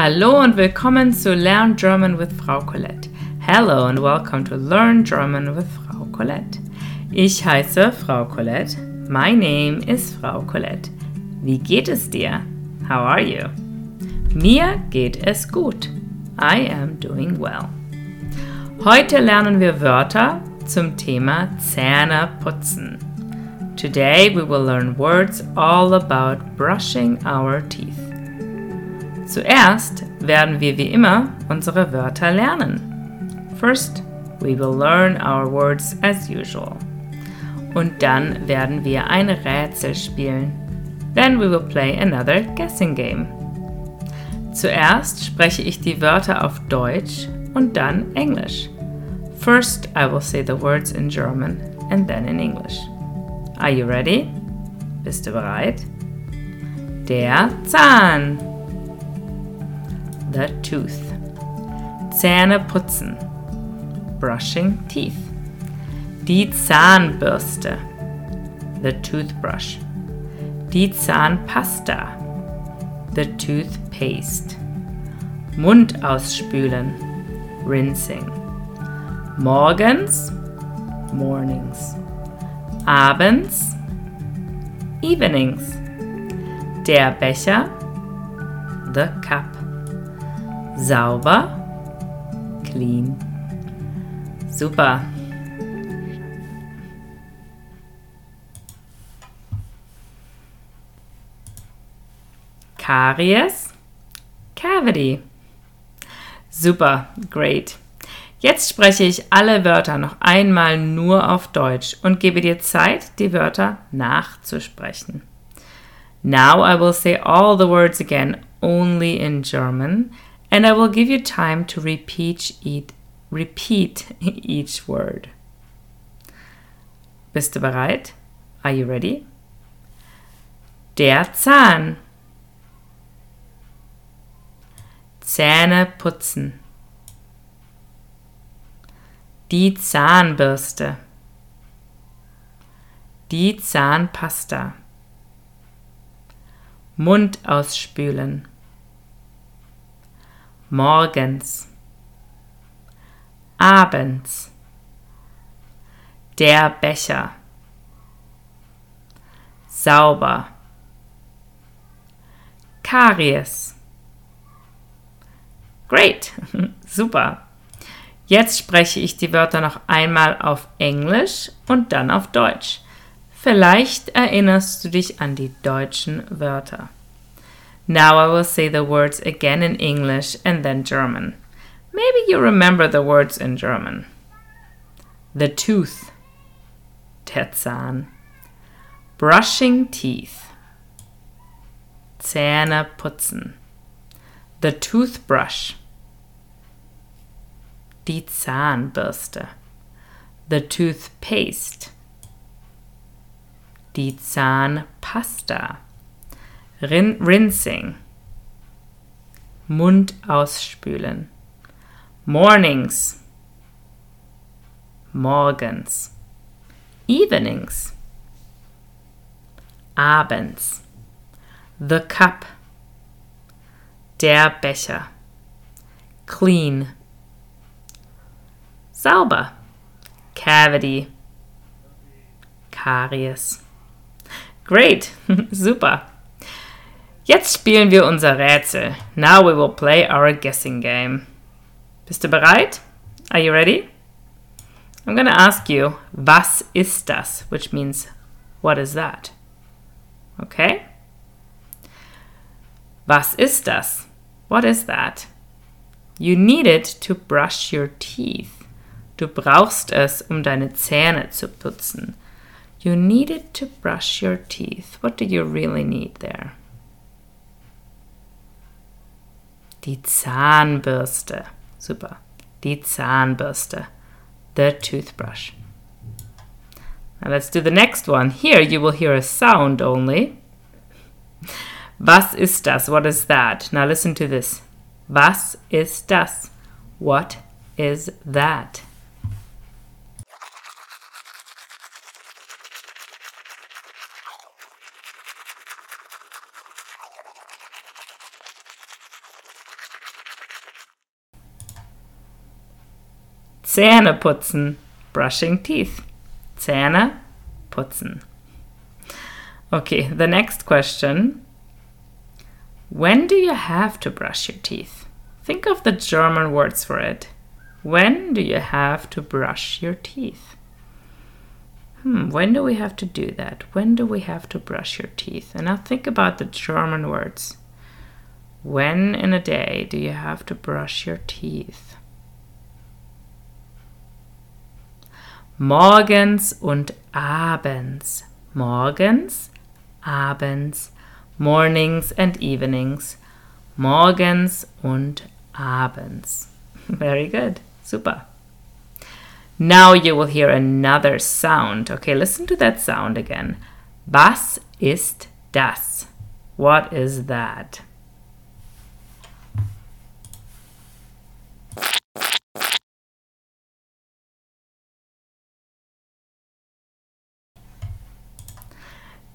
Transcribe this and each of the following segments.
Hallo und willkommen zu Learn German with Frau Colette. Hello and welcome to Learn German with Frau Colette. Ich heiße Frau Colette. My name is Frau Colette. Wie geht es dir? How are you? Mir geht es gut. I am doing well. Heute lernen wir Wörter zum Thema Zähne putzen. Today we will learn words all about brushing our teeth. Zuerst werden wir wie immer unsere Wörter lernen. First, we will learn our words as usual. Und dann werden wir ein Rätsel spielen. Then we will play another guessing game. Zuerst spreche ich die Wörter auf Deutsch und dann Englisch. First, I will say the words in German and then in English. Are you ready? Bist du bereit? Der Zahn the tooth. Zähne putzen. Brushing teeth. Die Zahnbürste. The toothbrush. Die Zahnpasta. The toothpaste. Mund ausspülen. Rinsing. Morgens. Mornings. Abends. Evenings. Der Becher. The cup. Sauber. Clean. Super. Karies. Cavity. Super, great. Jetzt spreche ich alle Wörter noch einmal nur auf Deutsch und gebe dir Zeit, die Wörter nachzusprechen. Now I will say all the words again only in German and I will give you time to repeat each, repeat each word. Bist du bereit? Are you ready? Der Zahn. Zähne putzen. Die Zahnbürste. Die Zahnpasta. Mund ausspülen morgens, abends, der Becher, sauber, Karies. Great, super. Jetzt spreche ich die Wörter noch einmal auf Englisch und dann auf Deutsch. Vielleicht erinnerst du dich an die deutschen Wörter. Now I will say the words again in English and then German. Maybe you remember the words in German. The tooth, der Zahn. Brushing teeth, Zähne putzen. The toothbrush, die Zahnbürste. The toothpaste, die Zahnpasta. Rin rinsing. Mund ausspülen. Mornings. Morgens. Evenings. Abends. The cup. Der Becher. Clean. Sauber. Cavity. Karies. Great. Super. Jetzt spielen wir unser Rätsel. Now we will play our guessing game. Bist du bereit? Are you ready? I'm going to ask you, was ist das? Which means, what is that? Okay? Was ist das? What is that? You need it to brush your teeth. Du brauchst es, um deine Zähne zu putzen. You need it to brush your teeth. What do you really need there? Die Zahnbürste. Super. Die Zahnbürste. The toothbrush. Now let's do the next one. Here you will hear a sound only. Was ist das? What is that? Now listen to this. Was ist das? What is that? Zähne putzen. Brushing teeth. Zähne putzen. Okay, the next question. When do you have to brush your teeth? Think of the German words for it. When do you have to brush your teeth? Hmm, when do we have to do that? When do we have to brush your teeth? And now think about the German words. When in a day do you have to brush your teeth? Morgens und abends. Morgens, abends. Mornings and evenings. Morgens und abends. Very good. Super. Now you will hear another sound. Okay, listen to that sound again. Was ist das? What is that?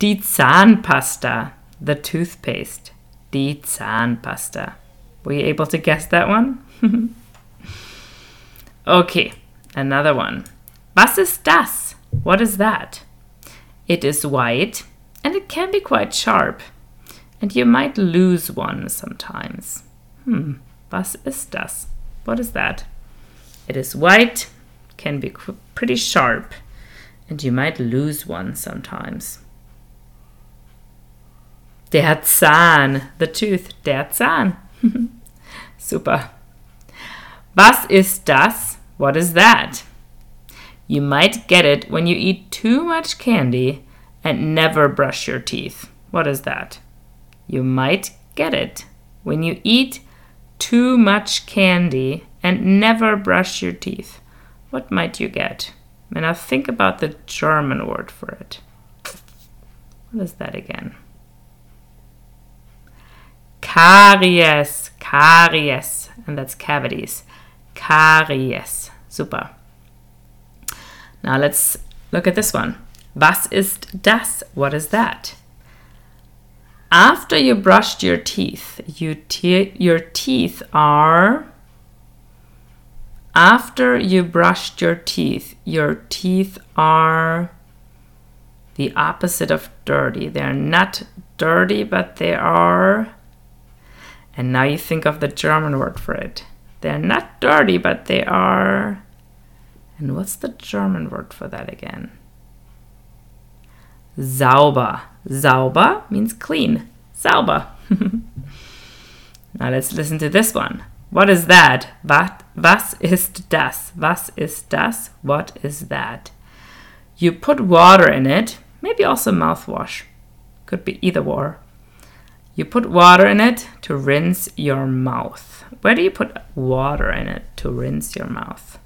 Die Zahnpasta, the toothpaste. Die Zahnpasta. Were you able to guess that one? okay, Another one. Was ist das? What is that? It is white and it can be quite sharp. And you might lose one sometimes. Hmm, was ist das? What is that? It is white, can be pretty sharp, and you might lose one sometimes. Der Zahn, the tooth, der Zahn. Super. Was ist das? What is that? You might get it when you eat too much candy and never brush your teeth. What is that? You might get it when you eat too much candy and never brush your teeth. What might you get? And now think about the German word for it. What is that again? Caries, caries, and that's cavities. Karies. Super. Now let's look at this one. Was ist das? What is that? After you brushed your teeth, you te your teeth are. After you brushed your teeth, your teeth are the opposite of dirty. They're not dirty, but they are. And now you think of the German word for it. They're not dirty, but they are. And what's the German word for that again? Sauber. Sauber means clean. Sauber. now let's listen to this one. What is that? What, was ist das? Was ist das? What is that? You put water in it, maybe also mouthwash. Could be either or. You put water in it to rinse your mouth. Where do you put water in it to rinse your mouth?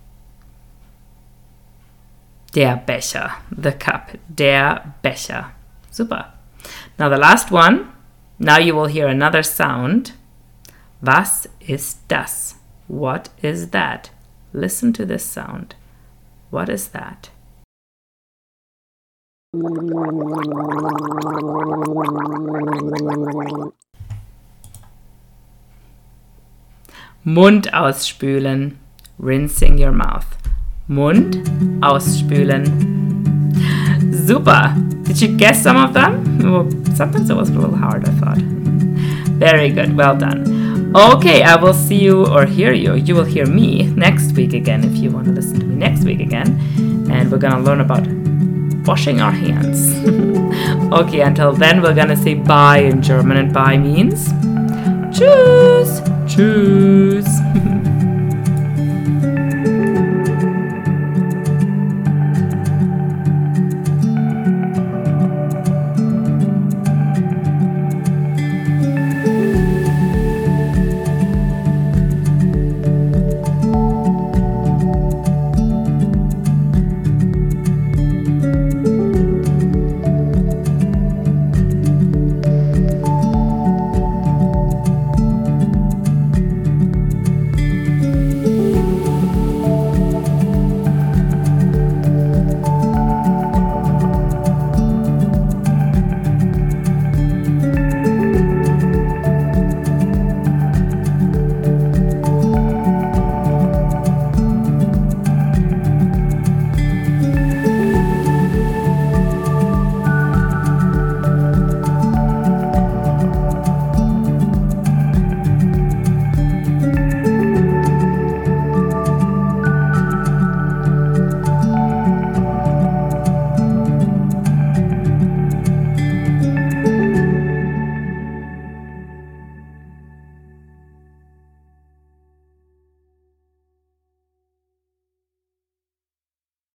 Der Becher, the cup, der Becher. Super. Now the last one. Now you will hear another sound. Was ist das? What is that? Listen to this sound. What is that? Mund ausspülen. Rinsing your mouth. Mund ausspülen. Super! Did you guess some of them? Well, sometimes it was a little hard, I thought. Very good, well done. Okay, I will see you or hear you. You will hear me next week again if you want to listen to me next week again. And we're gonna learn about washing our hands. okay, until then, we're gonna say bye in German, and bye means tschüss. Tschüss.